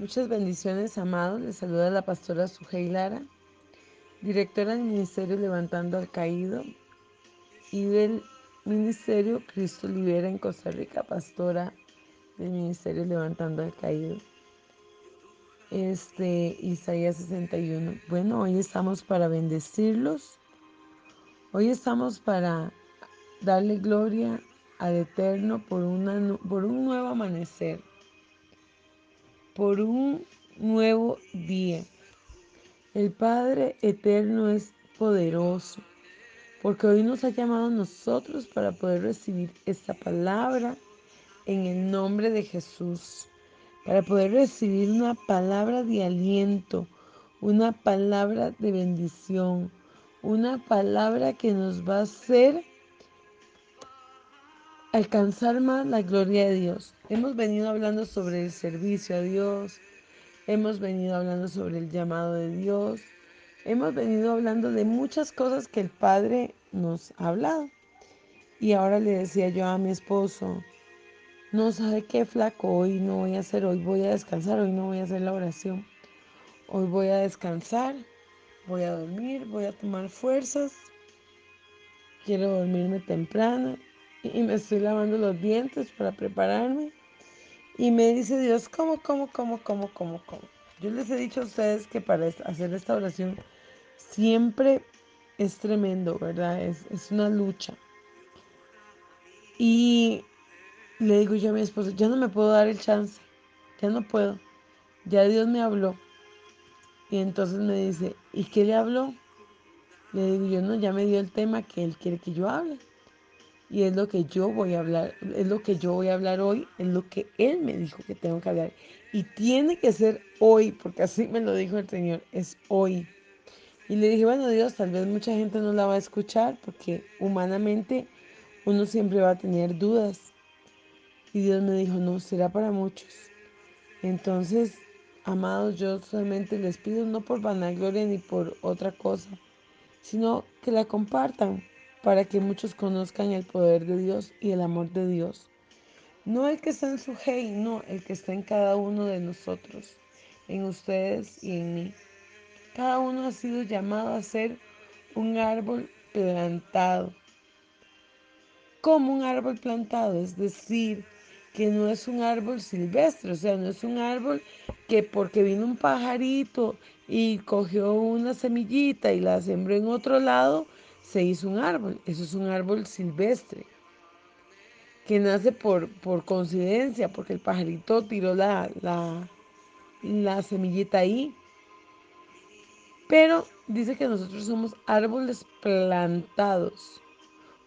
Muchas bendiciones, amados. Les saluda la pastora Sujei Lara, directora del Ministerio Levantando al Caído y del Ministerio Cristo Libera en Costa Rica, pastora del Ministerio Levantando al Caído. Este, Isaías 61. Bueno, hoy estamos para bendecirlos. Hoy estamos para darle gloria al Eterno por, una, por un nuevo amanecer por un nuevo día. El Padre Eterno es poderoso, porque hoy nos ha llamado a nosotros para poder recibir esta palabra en el nombre de Jesús, para poder recibir una palabra de aliento, una palabra de bendición, una palabra que nos va a hacer alcanzar más la gloria de Dios. Hemos venido hablando sobre el servicio a Dios, hemos venido hablando sobre el llamado de Dios, hemos venido hablando de muchas cosas que el Padre nos ha hablado. Y ahora le decía yo a mi esposo, no sabe qué flaco, hoy no voy a hacer, hoy voy a descansar, hoy no voy a hacer la oración. Hoy voy a descansar, voy a dormir, voy a tomar fuerzas. Quiero dormirme temprano y me estoy lavando los dientes para prepararme. Y me dice Dios, ¿cómo, cómo, cómo, cómo, cómo, cómo? Yo les he dicho a ustedes que para hacer esta oración siempre es tremendo, ¿verdad? Es, es una lucha. Y le digo yo a mi esposo, ya no me puedo dar el chance, ya no puedo. Ya Dios me habló. Y entonces me dice, ¿y qué le habló? Le digo yo, no, ya me dio el tema que Él quiere que yo hable y es lo que yo voy a hablar, es lo que yo voy a hablar hoy, es lo que Él me dijo que tengo que hablar. Y tiene que ser hoy, porque así me lo dijo el Señor, es hoy. Y le dije, bueno Dios, tal vez mucha gente no la va a escuchar, porque humanamente uno siempre va a tener dudas. Y Dios me dijo, no, será para muchos. Entonces, amados, yo solamente les pido, no por vanagloria ni por otra cosa, sino que la compartan para que muchos conozcan el poder de Dios y el amor de Dios. No el que está en su hey, no, el que está en cada uno de nosotros, en ustedes y en mí. Cada uno ha sido llamado a ser un árbol plantado. Como un árbol plantado, es decir, que no es un árbol silvestre, o sea, no es un árbol que porque vino un pajarito y cogió una semillita y la sembró en otro lado, se hizo un árbol. Eso es un árbol silvestre que nace por, por coincidencia, porque el pajarito tiró la, la, la semillita ahí. Pero dice que nosotros somos árboles plantados.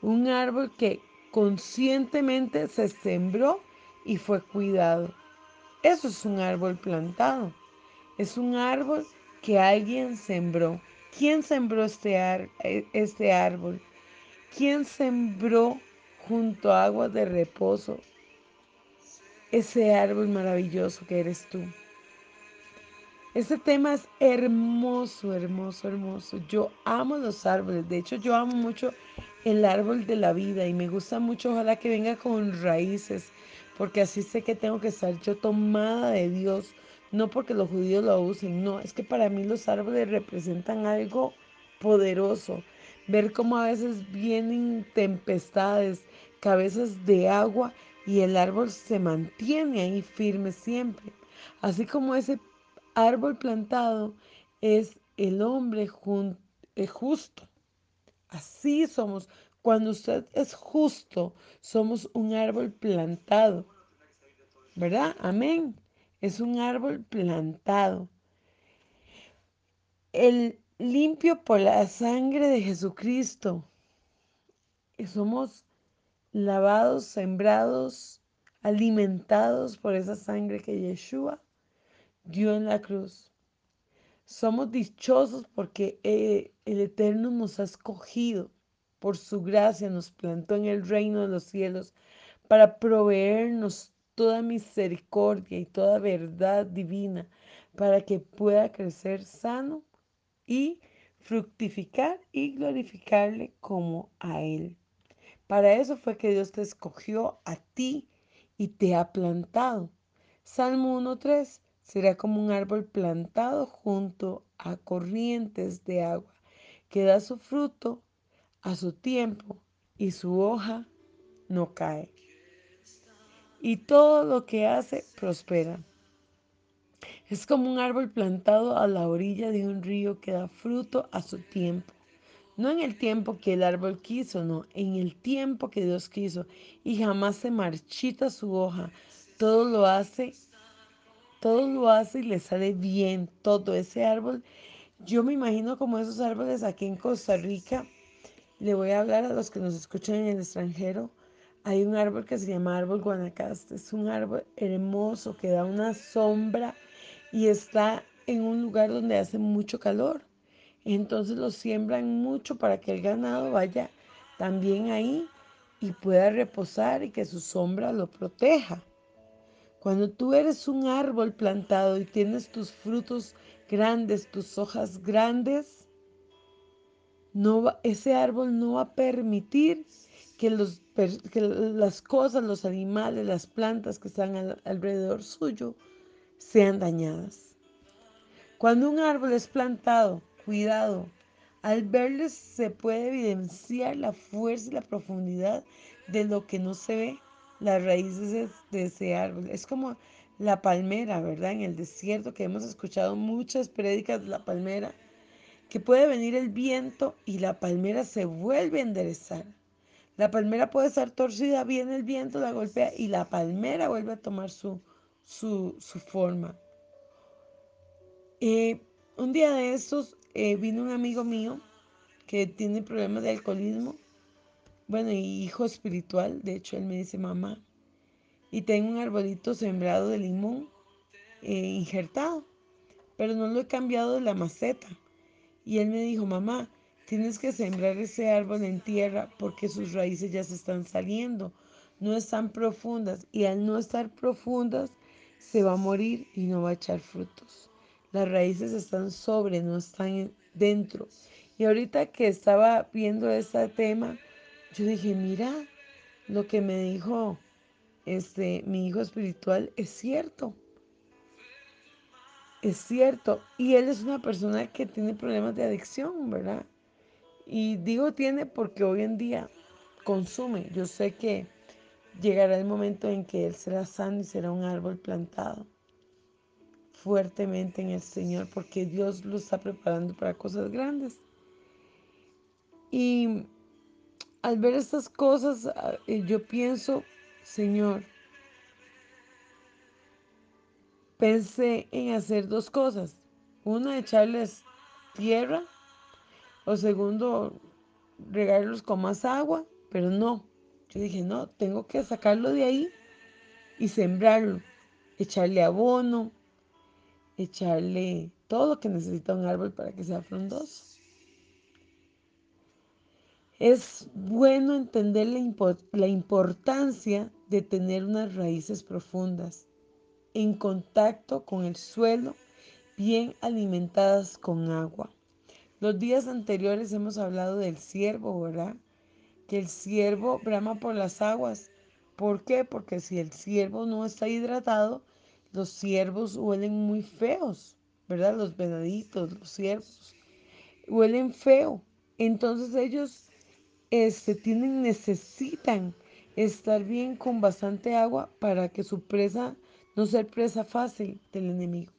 Un árbol que conscientemente se sembró y fue cuidado. Eso es un árbol plantado. Es un árbol que alguien sembró. ¿Quién sembró este, e, este árbol? ¿Quién sembró junto a aguas de reposo ese árbol maravilloso que eres tú? Este tema es hermoso, hermoso, hermoso. Yo amo los árboles. De hecho, yo amo mucho el árbol de la vida y me gusta mucho. Ojalá que venga con raíces, porque así sé que tengo que estar yo tomada de Dios, no porque los judíos lo usen, no, es que para mí los árboles representan algo poderoso. Ver cómo a veces vienen tempestades, cabezas de agua y el árbol se mantiene ahí firme siempre. Así como ese árbol plantado es el hombre justo. Así somos. Cuando usted es justo, somos un árbol plantado. ¿Verdad? Amén es un árbol plantado. El limpio por la sangre de Jesucristo. Somos lavados, sembrados, alimentados por esa sangre que Yeshua dio en la cruz. Somos dichosos porque eh, el Eterno nos ha escogido por su gracia, nos plantó en el reino de los cielos para proveernos toda misericordia y toda verdad divina para que pueda crecer sano y fructificar y glorificarle como a Él. Para eso fue que Dios te escogió a ti y te ha plantado. Salmo 1.3. será como un árbol plantado junto a corrientes de agua, que da su fruto a su tiempo y su hoja no cae. Y todo lo que hace prospera. Es como un árbol plantado a la orilla de un río que da fruto a su tiempo. No en el tiempo que el árbol quiso, no, en el tiempo que Dios quiso. Y jamás se marchita su hoja. Todo lo hace, todo lo hace y le sale bien. Todo ese árbol, yo me imagino como esos árboles aquí en Costa Rica. Le voy a hablar a los que nos escuchan en el extranjero. Hay un árbol que se llama árbol guanacaste. Es un árbol hermoso que da una sombra y está en un lugar donde hace mucho calor. Entonces lo siembran mucho para que el ganado vaya también ahí y pueda reposar y que su sombra lo proteja. Cuando tú eres un árbol plantado y tienes tus frutos grandes, tus hojas grandes, no ese árbol no va a permitir que, los, que las cosas, los animales, las plantas que están alrededor suyo sean dañadas. Cuando un árbol es plantado, cuidado, al verles se puede evidenciar la fuerza y la profundidad de lo que no se ve, las raíces de ese árbol. Es como la palmera, ¿verdad? En el desierto que hemos escuchado muchas prédicas de la palmera, que puede venir el viento y la palmera se vuelve a enderezar. La palmera puede estar torcida, viene el viento, la golpea y la palmera vuelve a tomar su, su, forma. Eh, un día de estos eh, vino un amigo mío que tiene problemas de alcoholismo, bueno, y hijo espiritual, de hecho él me dice mamá, y tengo un arbolito sembrado de limón eh, injertado, pero no lo he cambiado de la maceta. Y él me dijo, mamá, tienes que sembrar ese árbol en tierra porque sus raíces ya se están saliendo, no están profundas, y al no estar profundas, se va a morir y no va a echar frutos. Las raíces están sobre, no están dentro. Y ahorita que estaba viendo este tema, yo dije, mira, lo que me dijo este, mi hijo espiritual es cierto. Es cierto. Y él es una persona que tiene problemas de adicción, ¿verdad? Y digo tiene porque hoy en día consume. Yo sé que llegará el momento en que Él será sano y será un árbol plantado fuertemente en el Señor porque Dios lo está preparando para cosas grandes. Y al ver estas cosas, ah, eh, yo pienso, Señor, pensé en hacer dos cosas. Una, echarles tierra. O segundo, regarlos con más agua. Pero no, yo dije, no, tengo que sacarlo de ahí y sembrarlo, echarle abono, echarle todo lo que necesita un árbol para que sea frondoso. Es bueno entender la, la importancia de tener unas raíces profundas, en contacto con el suelo, bien alimentadas con agua. Los días anteriores hemos hablado del ciervo, ¿verdad? que el ciervo brama por las aguas. ¿Por qué? Porque si el ciervo no está hidratado, los ciervos huelen muy feos, ¿verdad? Los venaditos, los ciervos, huelen feo. Entonces ellos este, tienen, necesitan estar bien con bastante agua para que su presa no sea presa fácil del enemigo.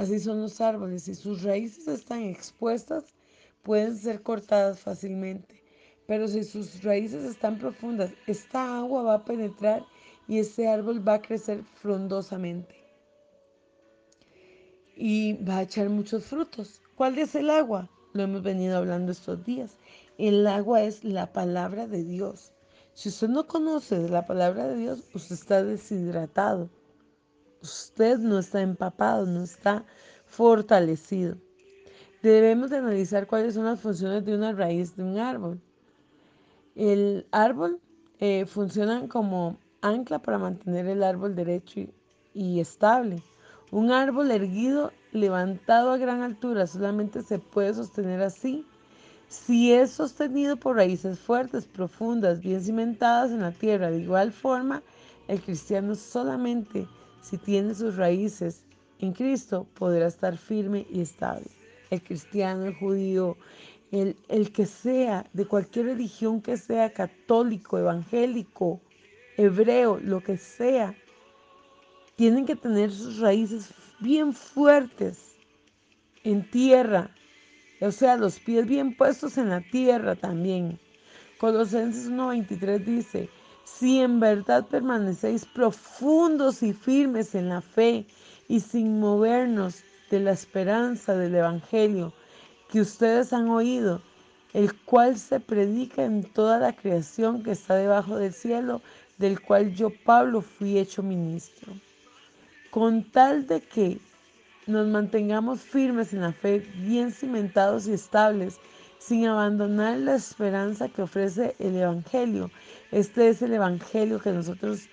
Así son los árboles. Si sus raíces están expuestas, pueden ser cortadas fácilmente. Pero si sus raíces están profundas, esta agua va a penetrar y ese árbol va a crecer frondosamente. Y va a echar muchos frutos. ¿Cuál es el agua? Lo hemos venido hablando estos días. El agua es la palabra de Dios. Si usted no conoce la palabra de Dios, usted está deshidratado. Usted no está empapado, no está fortalecido. Debemos de analizar cuáles son las funciones de una raíz de un árbol. El árbol eh, funciona como ancla para mantener el árbol derecho y, estable. Un árbol erguido, levantado a gran altura, solamente se puede sostener así si es sostenido por raíces fuertes, profundas, bien cimentadas en la tierra. De igual forma, el cristiano solamente si tiene sus raíces en Cristo podrá estar firme y estable. El cristiano, el judío, el, el que sea, de cualquier religión que sea, católico, evangélico, hebreo, lo que sea, tienen que tener sus raíces bien fuertes en tierra, o sea, los pies bien puestos en la tierra también. Colosenses 1.23 dice, si en verdad permanecéis profundos y firmes en la fe y sin movernos de la esperanza del Evangelio que ustedes han oído, el cual se predica en toda la creación que está debajo del cielo, del cual yo, Pablo, fui hecho ministro. Con tal de que nos mantengamos firmes en la fe, bien cimentados y estables, sin abandonar la esperanza que ofrece el Evangelio. Este es el Evangelio que nosotros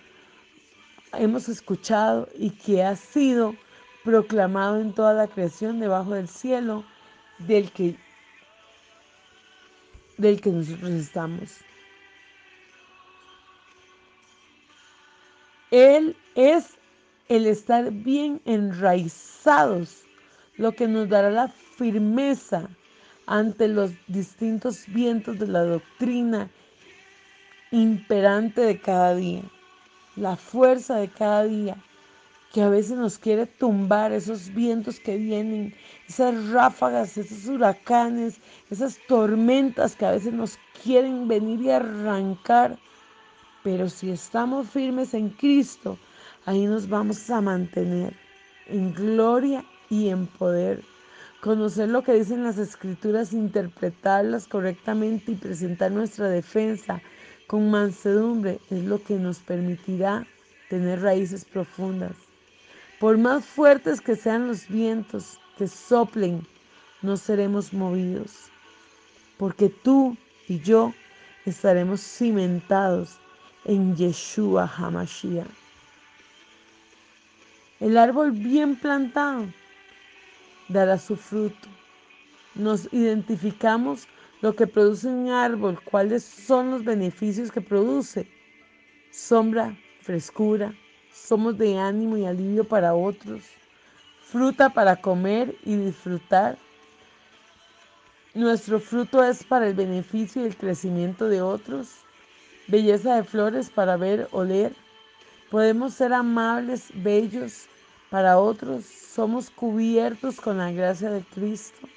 hemos escuchado y que ha sido proclamado en toda la creación debajo del cielo, del que, del que nosotros estamos. Él es el estar bien enraizados, lo que nos dará la firmeza ante los distintos vientos de la doctrina imperante de cada día, la fuerza de cada día, que a veces nos quiere tumbar esos vientos que vienen, esas ráfagas, esos huracanes, esas tormentas que a veces nos quieren venir y arrancar. Pero si estamos firmes en Cristo, ahí nos vamos a mantener en gloria y en poder. Conocer lo que dicen las escrituras, interpretarlas correctamente y presentar nuestra defensa con mansedumbre es lo que nos permitirá tener raíces profundas. Por más fuertes que sean los vientos que soplen, no seremos movidos, porque tú y yo estaremos cimentados en Yeshua Hamashiach. El árbol bien plantado dará su fruto. Nos identificamos lo que produce un árbol, cuáles son los beneficios que produce. Sombra, frescura, somos de ánimo y alivio para otros, fruta para comer y disfrutar. Nuestro fruto es para el beneficio y el crecimiento de otros, belleza de flores para ver, oler. Podemos ser amables, bellos para otros, somos cubiertos con la gracia de Cristo.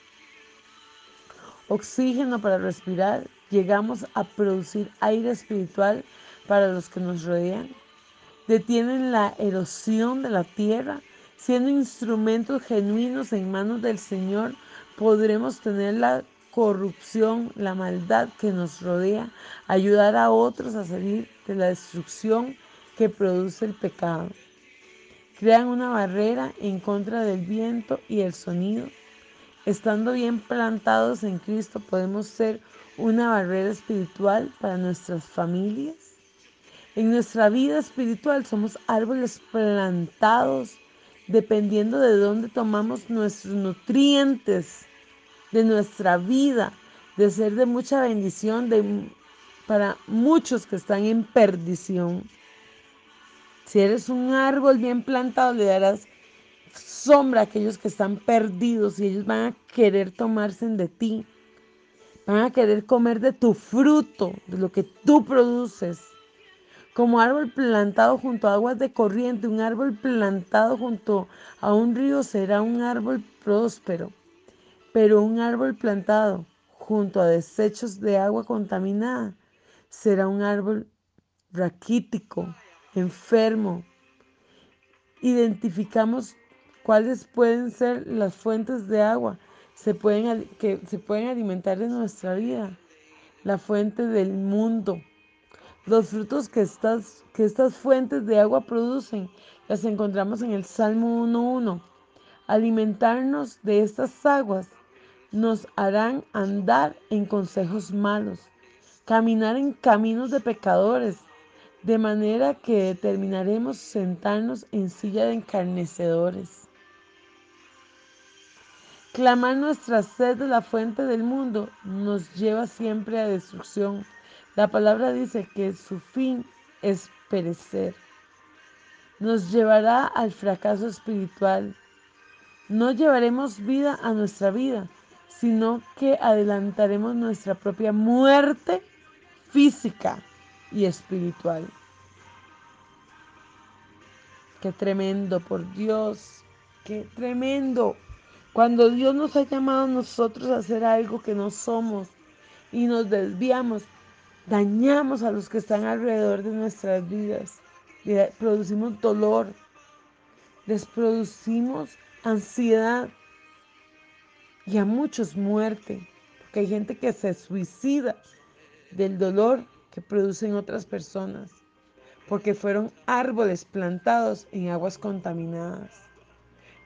Oxígeno para respirar, llegamos a producir aire espiritual para los que nos rodean. Detienen la erosión de la tierra, siendo instrumentos genuinos en manos del Señor, podremos tener la corrupción, la maldad que nos rodea, ayudar a otros a salir de la destrucción que produce el pecado crean una barrera en contra del viento y el sonido. Estando bien plantados en Cristo podemos ser una barrera espiritual para nuestras familias. En nuestra vida espiritual somos árboles plantados dependiendo de dónde tomamos nuestros nutrientes de nuestra vida, de ser de mucha bendición para muchos que están en perdición. Si eres un árbol bien plantado, le darás sombra a aquellos que están perdidos y ellos van a querer tomarse de ti. Van a querer comer de tu fruto, de lo que tú produces. Como árbol plantado junto a aguas de corriente, un árbol plantado junto a un río será un árbol próspero. Pero un árbol plantado junto a desechos de agua contaminada será un árbol raquítico, enfermo. Identificamos cuáles pueden ser las fuentes de agua se pueden, que se pueden alimentar de nuestra vida, la fuente del mundo. Los frutos que estas, que estas fuentes de agua producen las encontramos en el Salmo 1.1. Alimentarnos de estas aguas nos harán andar en consejos malos, caminar en caminos de pecadores, de manera que determinaremos sentarnos en silla de encarnecedores. Clamar nuestra sed de la fuente del mundo nos lleva siempre a destrucción. La palabra dice que su fin es perecer. Nos llevará al fracaso espiritual. no llevaremos vida a nuestra vida, sino que adelantaremos nuestra propia muerte física y espiritual. Qué tremendo, por Dios, qué tremendo. Cuando Dios nos ha llamado a nosotros a hacer algo que no somos y nos desviamos, dañamos a los que están alrededor de nuestras vidas, producimos dolor, les producimos ansiedad y a muchos muerte, porque hay gente que se suicida del dolor producen otras personas, porque fueron árboles plantados en aguas contaminadas.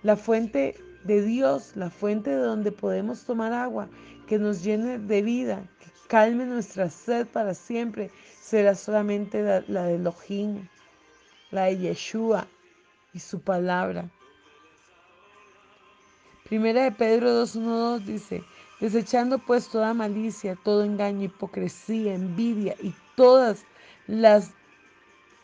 La fuente de Dios, la fuente de donde podemos tomar agua, que nos llene de vida, que calme nuestra sed para siempre, será solamente la, de Elohim, la de Yeshua y su palabra. Primera de Pedro 2.1.2 dice, desechando pues toda malicia, todo engaño, hipocresía, envidia y todas las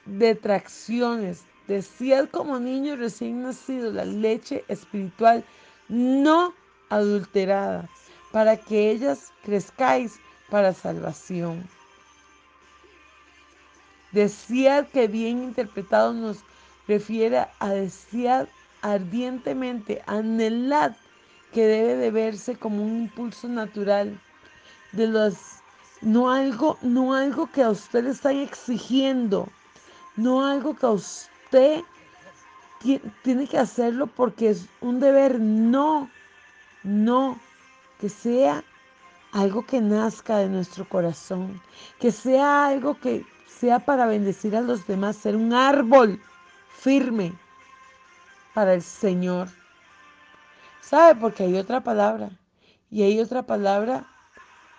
detracciones. Decíad como niño recién nacido la leche espiritual no adulterada, para que ellas crezcáis para salvación. Desead que bien interpretado nos refiere a desear ardientemente, anhelad que debe de verse como un impulso natural de los no algo, no algo que a usted le están exigiendo, no algo que a usted tiene que hacerlo porque es un deber, no, no, que sea algo que nazca de nuestro corazón, que sea algo que sea para bendecir a los demás, ser un árbol firme, para el Señor. ¿Sabe? Porque hay otra palabra. Y hay otra palabra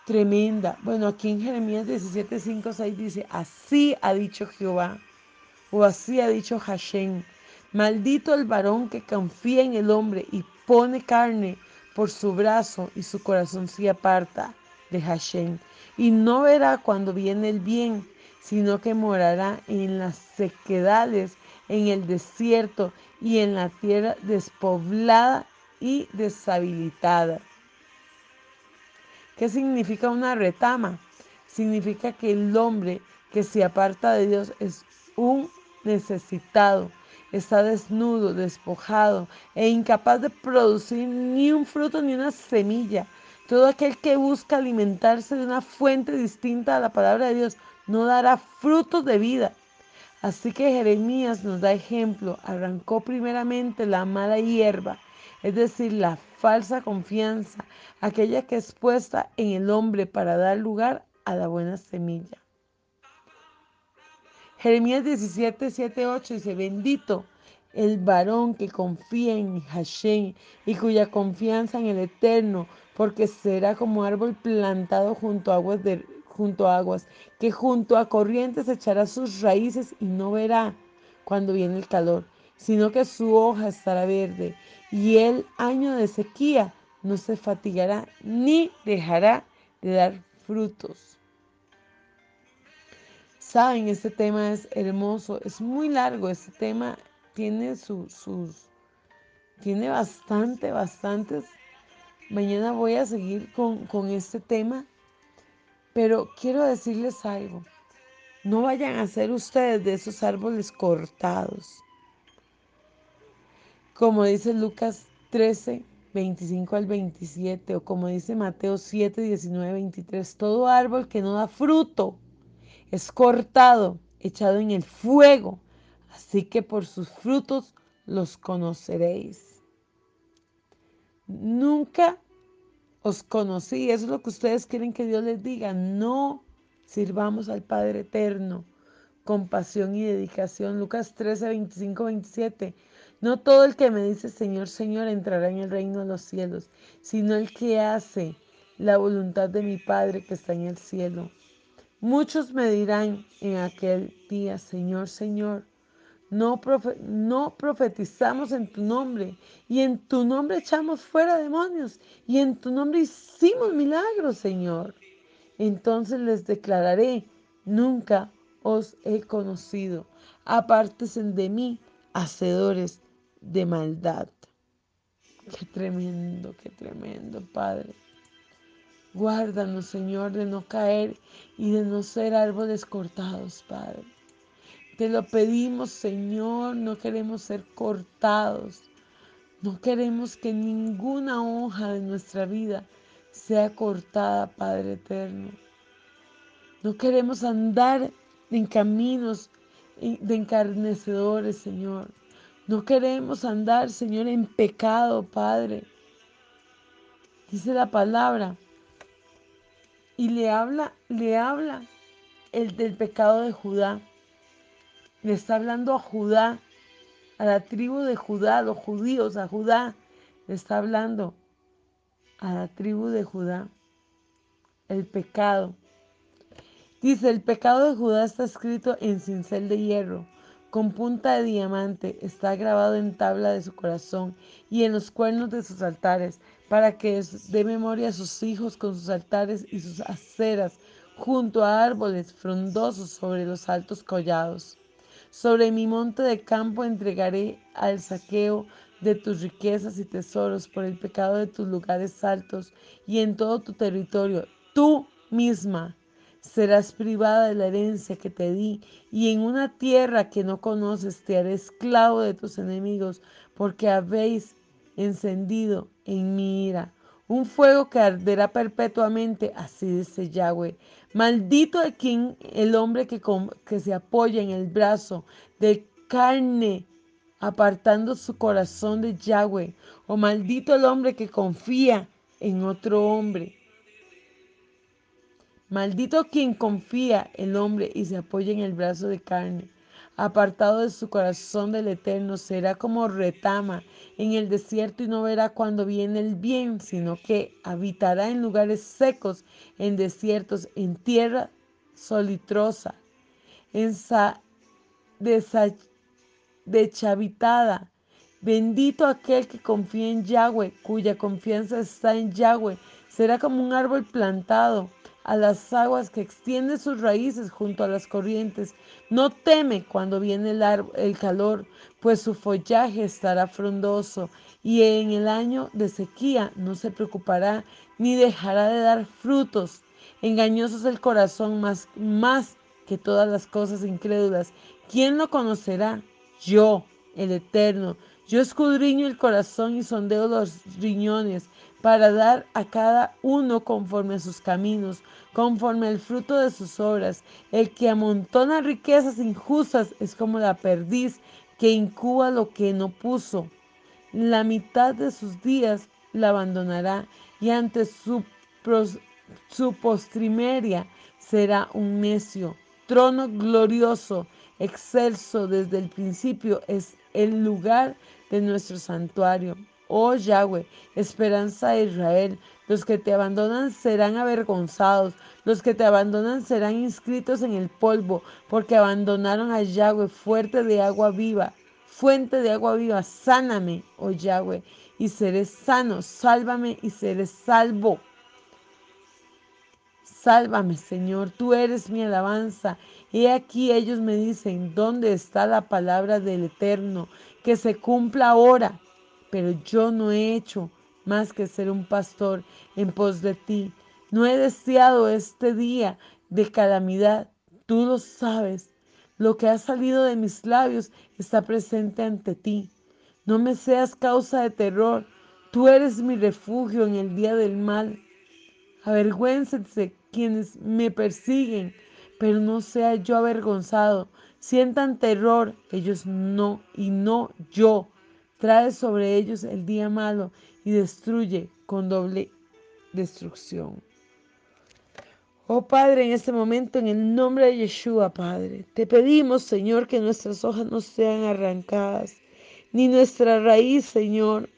tremenda. Bueno, aquí en Jeremías 17, 5, 6 dice, así ha dicho Jehová, o así ha dicho Hashem, maldito el varón que confía en el hombre y pone carne por su brazo y su corazón se aparta de Hashem. Y no verá cuando viene el bien, sino que morará en las sequedades, en el desierto y en la tierra despoblada y deshabilitada. ¿Qué significa una retama? Significa que el hombre que se aparta de Dios es un necesitado, está desnudo, despojado e incapaz de producir ni un fruto ni una semilla. Todo aquel que busca alimentarse de una fuente distinta a la palabra de Dios no dará frutos de vida. Así que Jeremías nos da ejemplo, arrancó primeramente la mala hierba, es decir, la falsa confianza, aquella que es puesta en el hombre para dar lugar a la buena semilla. Jeremías 17, 7, 8 dice, bendito el varón que confía en Hashem y cuya confianza en el Eterno, porque será como árbol plantado junto a aguas junto a aguas, que junto a corrientes echará sus raíces y no verá cuando viene el calor, sino que su hoja estará verde y el año de sequía no se fatigará ni dejará de dar frutos. Saben, este tema es hermoso, es muy largo, este tema tiene sus, tiene bastante, bastantes. Mañana voy a seguir con, con este tema pero quiero decirles algo. No vayan a ser ustedes de esos árboles cortados. Como dice Lucas 13, 25 al 27, o como dice Mateo 7, 19, 23, todo árbol que no da fruto es cortado, echado en el fuego. Así que por sus frutos los conoceréis. Nunca os conocí. Eso es lo que ustedes quieren que Dios les diga. No sirvamos al Padre Eterno con pasión y dedicación. Lucas 13, 25, 27. No todo el que me dice Señor, Señor entrará en el reino de los cielos, sino el que hace la voluntad de mi Padre que está en el cielo. Muchos me dirán en aquel día, Señor, Señor, no, no profetizamos en tu nombre y en tu nombre echamos fuera demonios y en tu nombre hicimos milagros, Señor. Entonces les declararé, nunca os he conocido. Apártense de mí, hacedores de maldad. Qué tremendo, qué tremendo, Padre. Guárdanos, Señor, de no caer y de no ser árboles cortados, Padre. Te lo pedimos, Señor, no queremos ser cortados. No queremos que ninguna hoja de nuestra vida sea cortada, Padre eterno. No queremos andar en caminos de encarnecedores, Señor. No queremos andar, Señor, en pecado, Padre. Dice la palabra. Y le habla, le habla el del pecado de Judá. Le está hablando a Judá, a la tribu de Judá, a los judíos, a Judá. Le está hablando a la tribu de Judá. El pecado. Dice, el pecado de Judá está escrito en cincel de hierro, con punta de diamante, está grabado en tabla de su corazón y en los cuernos de sus altares, para que dé memoria a sus hijos con sus altares y sus aceras, junto a árboles frondosos sobre los altos collados. Sobre mi monte de campo entregaré al saqueo de tus riquezas y tesoros por el pecado de tus lugares altos y en todo tu territorio. Tú misma serás privada de la herencia que te di y en una tierra que no conoces te haré esclavo de tus enemigos porque habéis encendido en mi ira un fuego que arderá perpetuamente, así dice Yahweh. Maldito de quien el hombre que, que se apoya en el brazo de carne, apartando su corazón de Yahweh. O maldito el hombre que confía en otro hombre. Maldito quien confía el hombre y se apoya en el brazo de carne apartado de su corazón del eterno, será como retama en el desierto y no verá cuando viene el bien, sino que habitará en lugares secos, en desiertos, en tierra solitrosa, en deshabitada. Bendito aquel que confía en Yahweh, cuya confianza está en Yahweh, será como un árbol plantado a las aguas que extiende sus raíces junto a las corrientes. No teme cuando viene el, el, calor, pues su follaje estará frondoso y en el año de sequía no se preocupará ni dejará de dar frutos. Engañoso es el corazón más, más que todas las cosas incrédulas. ¿Quién lo conocerá? Yo, el Eterno. Yo escudriño el corazón y sondeo los riñones para dar a cada uno conforme a sus caminos, conforme al fruto de sus obras. El que amontona riquezas injustas es como la perdiz que incuba lo que no puso. La mitad de sus días la abandonará y ante su, su postrimeria será un necio. Trono glorioso, excelso desde el principio, es el lugar de nuestro santuario. Oh Yahweh, esperanza de Israel, los que te abandonan serán avergonzados, los que te abandonan serán inscritos en el polvo, porque abandonaron a Yahweh, fuerte de agua viva, fuente de agua viva. Sáname, oh Yahweh, y seré sano, sálvame y seré salvo. Sálvame, Señor, tú eres mi alabanza. He aquí ellos me dicen, ¿dónde está la palabra del Eterno? Que se cumpla ahora pero yo no he hecho más que ser un pastor en pos de ti. No he deseado este día de calamidad. Tú lo sabes. Lo que ha salido de mis labios está presente ante ti. No me seas causa de terror. Tú eres mi refugio en el día del mal. Avergüéncense quienes me persiguen, pero no sea yo avergonzado. Sientan terror ellos no y no yo trae sobre ellos el día malo y destruye con doble destrucción. Oh Padre, en este momento, en el nombre de Yeshua, Padre, te pedimos, Señor, que nuestras hojas no sean arrancadas, ni nuestra raíz, Señor,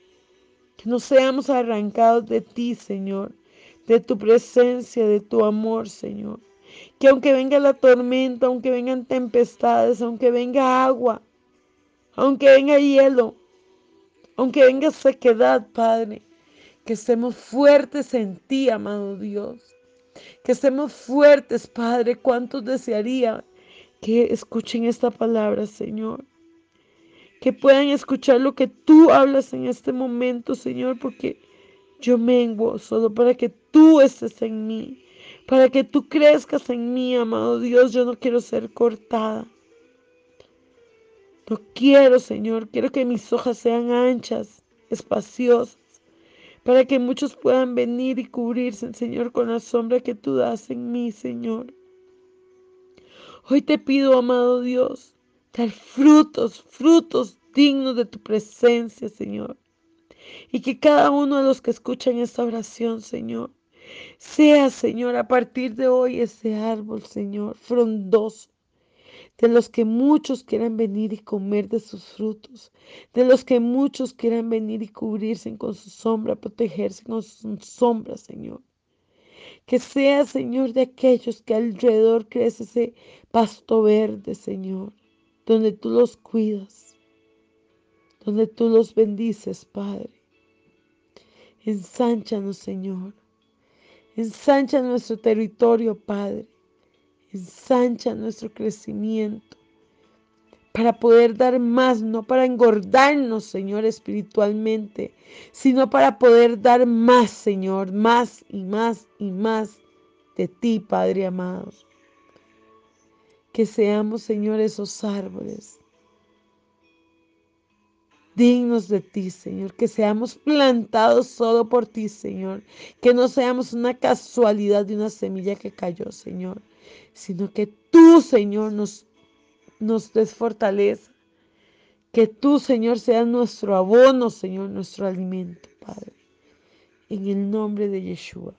que no seamos arrancados de ti, Señor, de tu presencia, de tu amor, Señor. Que aunque venga la tormenta, aunque vengan tempestades, aunque venga agua, aunque venga hielo, aunque venga sequedad, Padre, que estemos fuertes en ti, amado Dios. Que estemos fuertes, Padre. ¿Cuántos desearían que escuchen esta palabra, Señor? que puedan escuchar lo que tú hablas en este momento, Señor, porque yo menguo solo para que tú estés en mí, para que tú crezcas en mí, amado Dios. Yo no quiero ser cortada. No quiero, Señor, quiero que mis hojas sean anchas, espaciosas, para que muchos puedan venir y cubrirse, Señor, con la sombra que tú das en mí, Señor. Hoy te pido, amado Dios, dar frutos, frutos dignos de tu presencia, Señor. Y que cada uno de los que escuchan esta oración, Señor, sea, Señor, a partir de hoy ese árbol, Señor, frondoso, de los que muchos quieran venir y comer de sus frutos, de los que muchos quieran venir y cubrirse con su sombra, protegerse con su sombra, Señor. Que sea, Señor, de aquellos que alrededor crece ese pasto verde, Señor, donde tú los cuidas, donde tú los bendices, Padre. Ensánchanos, Señor. Ensancha nuestro territorio, Padre. Ensancha nuestro crecimiento para poder dar más, no para engordarnos, Señor, espiritualmente, sino para poder dar más, Señor, más y más y más de ti, Padre amado. Que seamos, Señor, esos árboles dignos de ti, Señor, que seamos plantados solo por ti, Señor, que no seamos una casualidad de una semilla que cayó, Señor, sino que tú, Señor, nos nos des fortaleza. Que tú, Señor, seas nuestro abono, Señor, nuestro alimento, Padre. En el nombre de Yeshua.